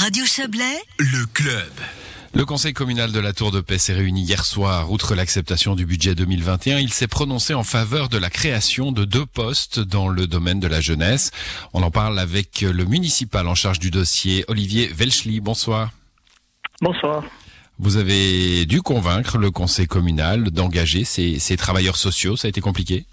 Radio Chablais, le club. Le Conseil communal de la Tour de Paix s'est réuni hier soir. Outre l'acceptation du budget 2021, il s'est prononcé en faveur de la création de deux postes dans le domaine de la jeunesse. On en parle avec le municipal en charge du dossier, Olivier Velchli. Bonsoir. Bonsoir. Vous avez dû convaincre le conseil communal d'engager ces, ces travailleurs sociaux. Ça a été compliqué?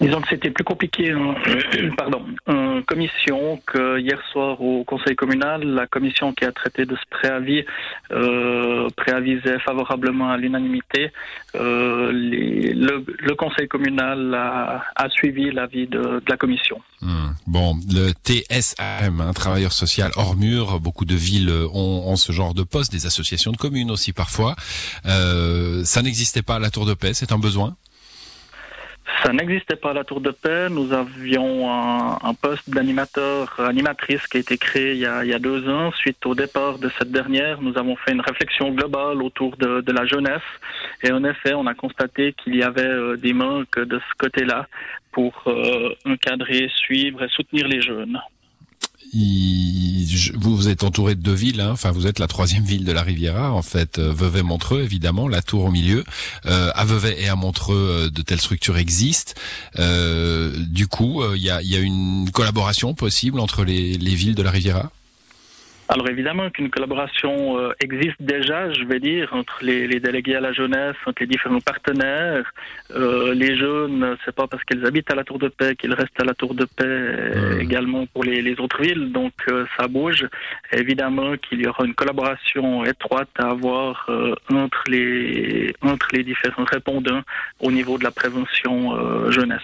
Disons que c'était plus compliqué en, pardon, en commission que hier soir au conseil communal. La commission qui a traité de ce préavis euh, préavisait favorablement à l'unanimité. Euh, le, le, conseil communal a, a suivi l'avis de, de, la commission. Hmm. Bon, le TSAM, un travailleur social hors mur, beaucoup de villes ont, ont, ce genre de poste, des associations de communes aussi parfois. Euh, ça n'existait pas à la Tour de Paix, c'est un besoin? Ça n'existait pas à la Tour de Paix. Nous avions un, poste d'animateur, animatrice qui a été créé il y, a, il y, a, deux ans. Suite au départ de cette dernière, nous avons fait une réflexion globale autour de, de la jeunesse. Et en effet, on a constaté qu'il y avait euh, des manques de ce côté-là pour euh, encadrer, suivre et soutenir les jeunes vous, êtes entouré de deux villes, hein. enfin vous êtes la troisième ville de la Riviera, en fait, euh, Vevey-Montreux évidemment, la Tour au milieu. Euh, à Vevey et à Montreux, euh, de telles structures existent. Euh, du coup, il y a, y, a, une collaboration possible entre les, les villes de la Riviera? Alors évidemment qu'une collaboration euh, existe déjà, je vais dire, entre les, les, délégués à la jeunesse, entre les différents partenaires. Euh, les jeunes, c'est pas parce qu'ils habitent à la Tour de Paix qu'ils restent à la Tour de Paix mmh. également pour les, les, autres villes, donc euh, ça bouge. Évidemment qu'il y aura une collaboration étroite à avoir euh, entre les entre les différents répondants au niveau de la prévention euh, jeunesse.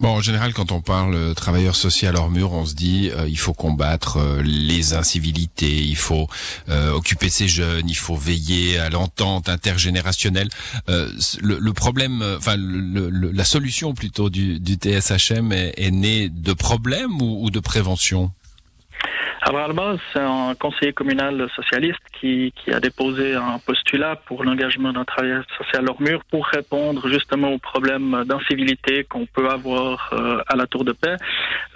Bon, en général, quand on parle euh, travailleur social hors mur, on se dit euh, il faut combattre euh, les incivilités, il faut euh, occuper ces jeunes, il faut veiller à l'entente intergénérationnelle. Le, problème, enfin le, la solution plutôt du, du TSHM est, est, née de problèmes ou, ou de prévention? Alors à la base, c'est un conseiller communal socialiste qui, qui a déposé un postulat pour l'engagement d'un travailleur social hors mur pour répondre justement aux problèmes d'incivilité qu'on peut avoir euh, à la Tour de Paix.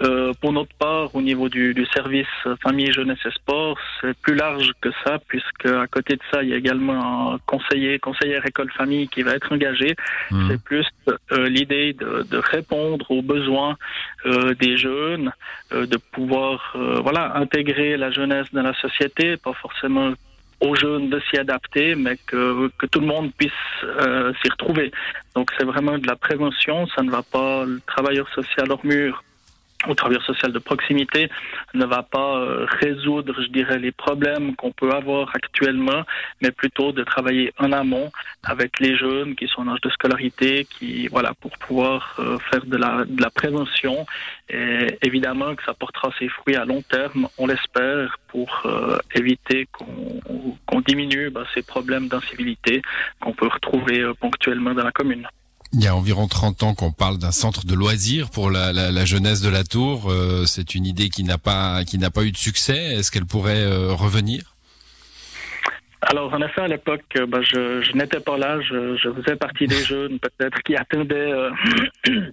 Euh, pour notre part, au niveau du, du, service famille, jeunesse et sport, c'est plus large que ça, puisque à côté de ça, il y a également un conseiller, conseillère école famille qui va être engagé. Mmh. C'est plus euh, l'idée de, de, répondre aux besoins euh, des jeunes, euh, de pouvoir voilà intégrer la jeunesse dans la société, pas forcément aux jeunes de s'y adapter, mais que, que tout le monde puisse euh, s'y retrouver. Donc c'est vraiment de la prévention, ça ne va pas le travailleur social hors mur au travailleur social de proximité ne va pas euh, résoudre, je dirais, les problèmes qu'on peut avoir actuellement, mais plutôt de travailler en amont avec les jeunes qui sont en âge de scolarité, qui voilà, pour pouvoir euh, faire de la, prévention. Et évidemment que ça portera ses fruits à long terme, on l'espère, pour euh, éviter qu'on qu diminue bah, ces problèmes d'incivilité qu'on peut retrouver ponctuellement dans la commune. Il y a environ 30 ans qu'on parle d'un centre de loisirs pour la, la, la jeunesse de la Tour. Euh, c'est une idée qui n'a pas qui n'a pas eu de succès. Est-ce qu'elle pourrait euh, revenir? Alors, en effet, à l'époque, bah, je, je n'étais pas là. Je, je, faisais partie des jeunes, peut-être, qui attendaient euh,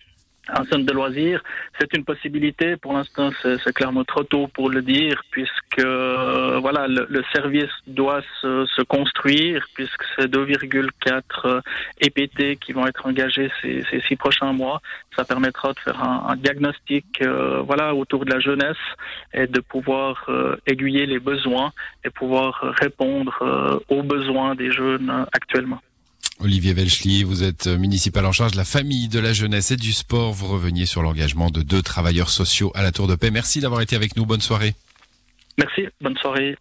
un centre de loisirs. C'est une possibilité. Pour l'instant, c'est clairement trop tôt pour le dire, puisque euh, voilà, le, le, service doit se, se construire, puisque c'est 2,4 EPT qui vont être engagés ces, ces, six prochains mois. Ça permettra de faire un, un diagnostic, euh, voilà, autour de la jeunesse et de pouvoir euh, aiguiller les besoins et pouvoir répondre euh, aux besoins des jeunes actuellement. Olivier Velchli, vous êtes municipal en charge de la famille, de la jeunesse et du sport. Vous reveniez sur l'engagement de deux travailleurs sociaux à la Tour de Paix. Merci d'avoir été avec nous. Bonne soirée. Merci. Bonne soirée.